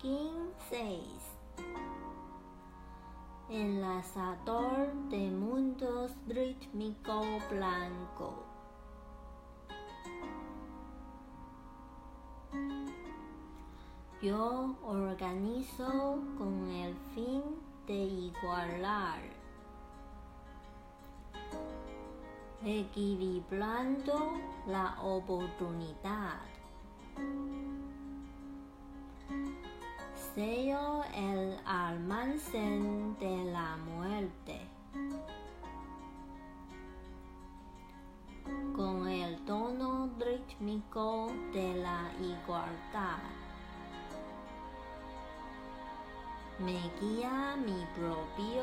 King 6 Enlazador de mundos rítmico blanco Yo organizo con el fin de igualar, equilibrando la oportunidad. El almacén de la muerte. Con el tono rítmico de la igualdad. me guía mi propio.